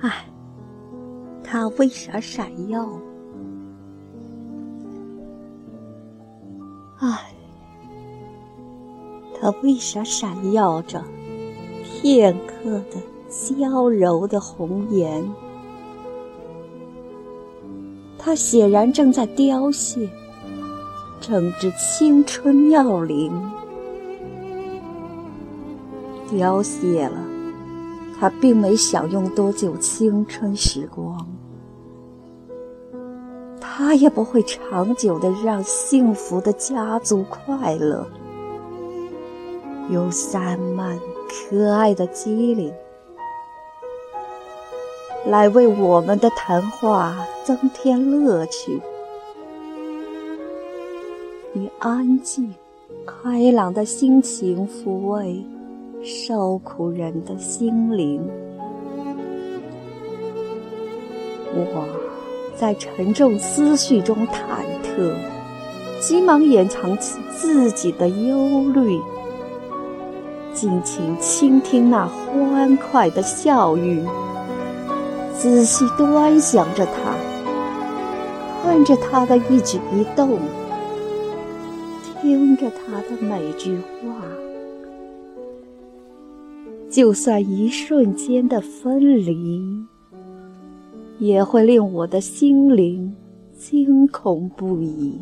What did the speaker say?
唉它为啥闪耀？唉，它为啥闪耀着片刻的娇柔的红颜？它显然正在凋谢，正值青春妙龄。凋谢了，他并没享用多久青春时光，他也不会长久的让幸福的家族快乐，用散漫可爱的机灵来为我们的谈话增添乐趣。以安静、开朗的心情抚慰。受苦人的心灵，我在沉重思绪中忐忑，急忙掩藏起自己的忧虑，尽情倾听那欢快的笑语，仔细端详着他，看着他的一举一动，听着他的每句话。就算一瞬间的分离，也会令我的心灵惊恐不已。